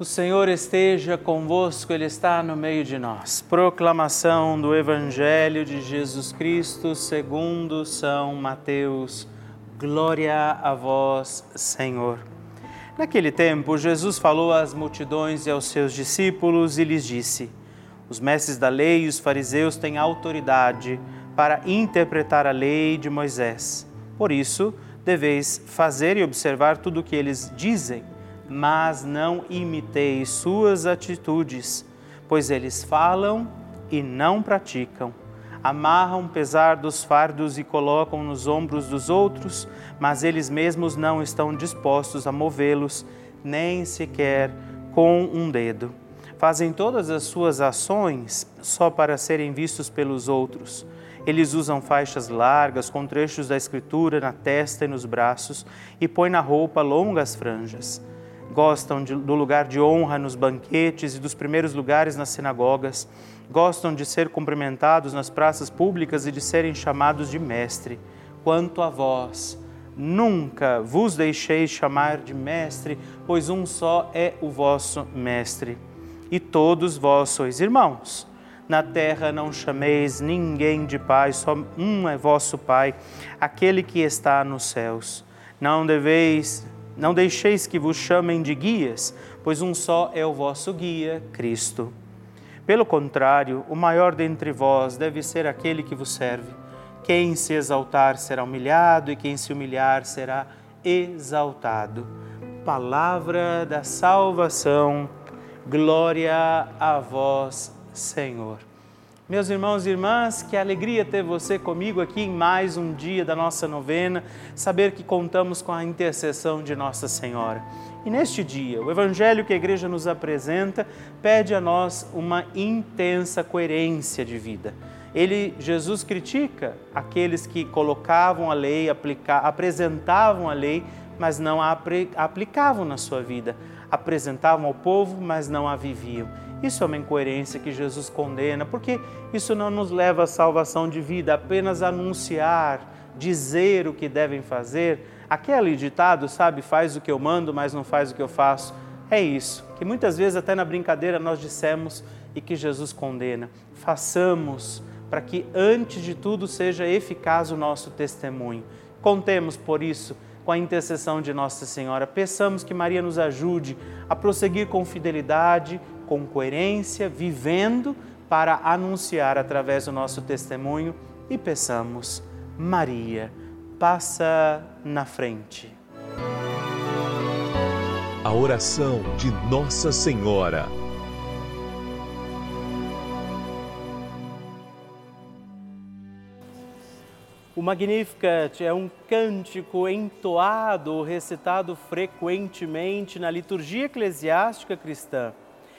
O Senhor esteja convosco, Ele está no meio de nós. Proclamação do Evangelho de Jesus Cristo segundo São Mateus. Glória a vós, Senhor. Naquele tempo, Jesus falou às multidões e aos seus discípulos e lhes disse: Os mestres da lei e os fariseus têm autoridade para interpretar a lei de Moisés. Por isso, deveis fazer e observar tudo o que eles dizem mas não imiteis suas atitudes, pois eles falam e não praticam. Amarram pesar dos fardos e colocam nos ombros dos outros, mas eles mesmos não estão dispostos a movê-los, nem sequer com um dedo. Fazem todas as suas ações só para serem vistos pelos outros. Eles usam faixas largas com trechos da Escritura na testa e nos braços e põem na roupa longas franjas gostam de, do lugar de honra nos banquetes e dos primeiros lugares nas sinagogas, gostam de ser cumprimentados nas praças públicas e de serem chamados de mestre. Quanto a vós, nunca vos deixeis chamar de mestre, pois um só é o vosso mestre, e todos vós sois irmãos. Na terra não chameis ninguém de pai, só um é vosso Pai, aquele que está nos céus. Não deveis, não deixeis que vos chamem de guias, pois um só é o vosso guia, Cristo. Pelo contrário, o maior dentre vós deve ser aquele que vos serve. Quem se exaltar será humilhado, e quem se humilhar será exaltado. Palavra da salvação, glória a vós, Senhor. Meus irmãos e irmãs, que alegria ter você comigo aqui em mais um dia da nossa novena, saber que contamos com a intercessão de Nossa Senhora. E neste dia, o evangelho que a igreja nos apresenta pede a nós uma intensa coerência de vida. Ele, Jesus critica aqueles que colocavam a lei, aplica, apresentavam a lei, mas não a aplicavam na sua vida. Apresentavam ao povo, mas não a viviam. Isso é uma incoerência que Jesus condena, porque isso não nos leva à salvação de vida, apenas anunciar, dizer o que devem fazer. Aquele ditado, sabe, faz o que eu mando, mas não faz o que eu faço. É isso, que muitas vezes até na brincadeira nós dissemos e que Jesus condena. Façamos para que, antes de tudo, seja eficaz o nosso testemunho. Contemos, por isso, com a intercessão de Nossa Senhora. Peçamos que Maria nos ajude a prosseguir com fidelidade, com coerência, vivendo para anunciar através do nosso testemunho e peçamos, Maria, passa na frente. A oração de Nossa Senhora. O Magnificat é um cântico entoado, recitado frequentemente na liturgia eclesiástica cristã.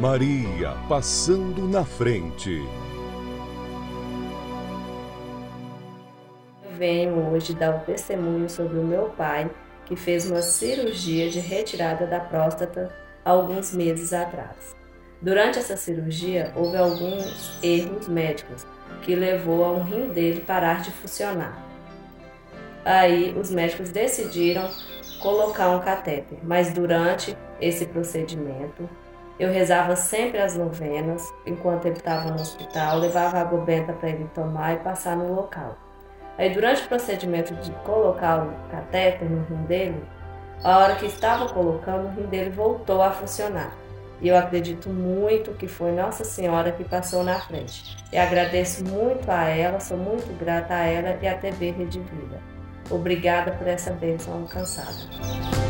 Maria passando na frente. Venho hoje dar um testemunho sobre o meu pai, que fez uma cirurgia de retirada da próstata alguns meses atrás. Durante essa cirurgia, houve alguns erros médicos que levou a um rim dele parar de funcionar. Aí os médicos decidiram colocar um catéter, mas durante esse procedimento eu rezava sempre as novenas enquanto ele estava no hospital, levava água benta para ele tomar e passar no local. Aí durante o procedimento de colocar o catéter no rim dele, a hora que estava colocando, o rim dele voltou a funcionar. E eu acredito muito que foi Nossa Senhora que passou na frente. E agradeço muito a ela, sou muito grata a ela e à TV Rede Vida. Obrigada por essa bênção alcançada.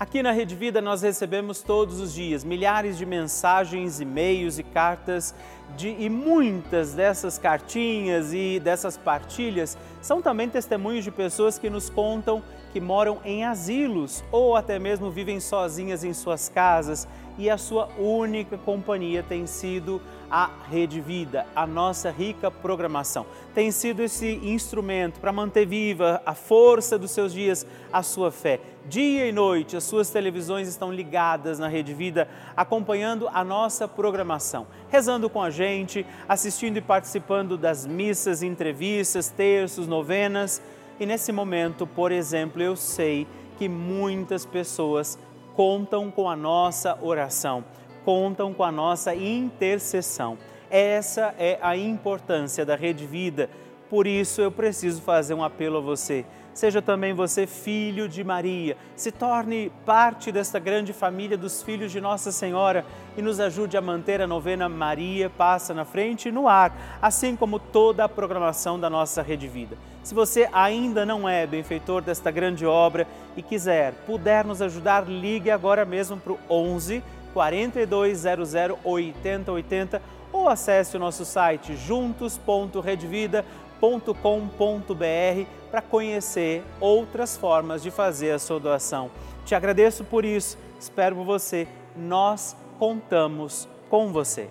Aqui na Rede Vida nós recebemos todos os dias milhares de mensagens, e-mails e cartas de, e muitas dessas cartinhas e dessas partilhas são também testemunhos de pessoas que nos contam que moram em asilos ou até mesmo vivem sozinhas em suas casas e a sua única companhia tem sido a Rede Vida, a nossa rica programação. Tem sido esse instrumento para manter viva a força dos seus dias, a sua fé. Dia e noite, as suas televisões estão ligadas na Rede Vida, acompanhando a nossa programação, rezando com a gente, assistindo e participando das missas, entrevistas, terços, novenas. E nesse momento, por exemplo, eu sei que muitas pessoas contam com a nossa oração contam com a nossa intercessão. Essa é a importância da Rede Vida. Por isso eu preciso fazer um apelo a você. Seja também você filho de Maria, se torne parte desta grande família dos filhos de Nossa Senhora e nos ajude a manter a novena Maria Passa na Frente no ar, assim como toda a programação da nossa Rede Vida. Se você ainda não é benfeitor desta grande obra e quiser, puder nos ajudar, ligue agora mesmo para o 11 4200 8080 ou acesse o nosso site juntos.redvida.com.br para conhecer outras formas de fazer a sua doação. Te agradeço por isso, espero por você. Nós contamos com você.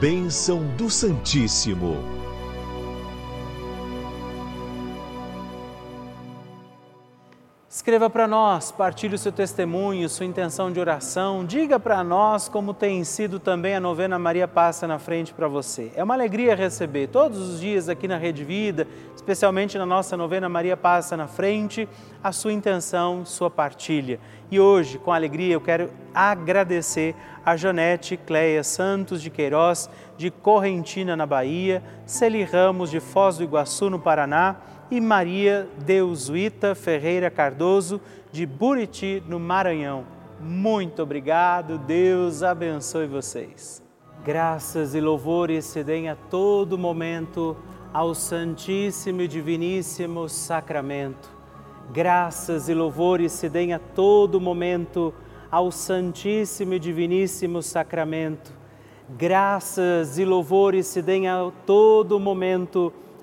Bênção do Santíssimo. Escreva para nós, partilhe o seu testemunho, sua intenção de oração, diga para nós como tem sido também a novena Maria Passa na Frente para você. É uma alegria receber todos os dias aqui na Rede Vida, especialmente na nossa novena Maria Passa na Frente, a sua intenção, sua partilha. E hoje, com alegria, eu quero agradecer a Janete Cleia Santos de Queiroz, de Correntina, na Bahia, Celi Ramos, de Foz do Iguaçu, no Paraná, e Maria Deusuíta Ferreira Cardoso, de Buriti, no Maranhão. Muito obrigado, Deus abençoe vocês. Graças e louvores se deem a todo momento ao Santíssimo e Diviníssimo Sacramento. Graças e louvores se deem a todo momento ao Santíssimo e Diviníssimo Sacramento. Graças e louvores se deem a todo momento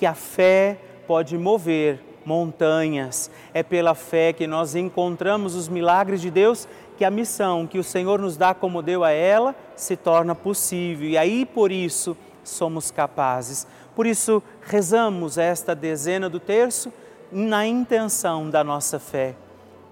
que a fé pode mover montanhas. É pela fé que nós encontramos os milagres de Deus que a missão que o Senhor nos dá como deu a ela se torna possível. E aí por isso somos capazes. Por isso rezamos esta dezena do terço na intenção da nossa fé.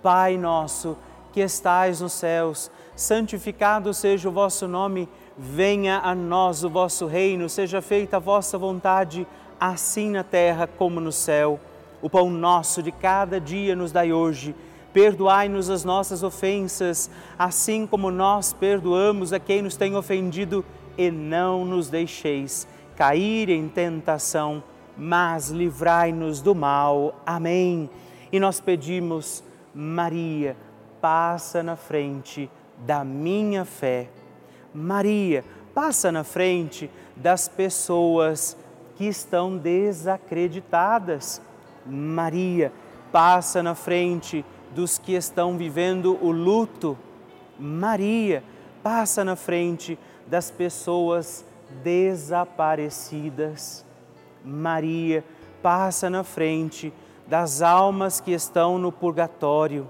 Pai nosso, que estais nos céus, santificado seja o vosso nome, venha a nós o vosso reino, seja feita a vossa vontade assim na terra como no céu. O pão nosso de cada dia nos dai hoje. Perdoai-nos as nossas ofensas, assim como nós perdoamos a quem nos tem ofendido, e não nos deixeis cair em tentação, mas livrai-nos do mal. Amém. E nós pedimos, Maria, passa na frente da minha fé. Maria, passa na frente das pessoas que estão desacreditadas. Maria passa na frente dos que estão vivendo o luto. Maria passa na frente das pessoas desaparecidas. Maria passa na frente das almas que estão no purgatório.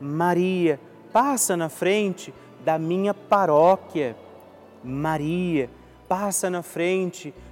Maria passa na frente da minha paróquia. Maria passa na frente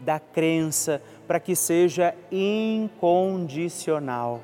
da crença para que seja incondicional.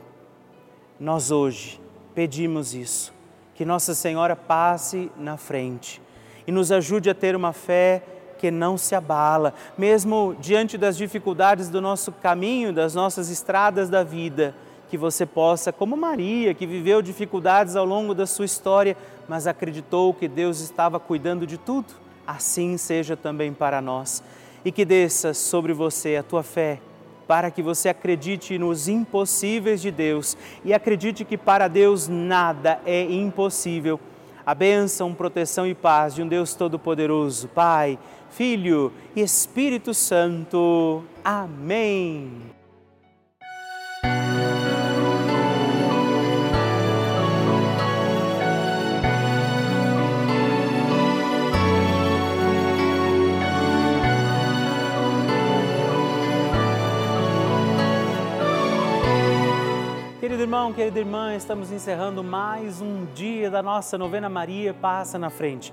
Nós hoje pedimos isso, que Nossa Senhora passe na frente e nos ajude a ter uma fé que não se abala, mesmo diante das dificuldades do nosso caminho, das nossas estradas da vida, que você possa, como Maria, que viveu dificuldades ao longo da sua história, mas acreditou que Deus estava cuidando de tudo, assim seja também para nós e que desça sobre você a tua fé, para que você acredite nos impossíveis de Deus e acredite que para Deus nada é impossível. A bênção, proteção e paz de um Deus Todo-Poderoso, Pai, Filho e Espírito Santo. Amém. Irmão, querida irmã, estamos encerrando mais um dia da nossa novena Maria Passa na Frente.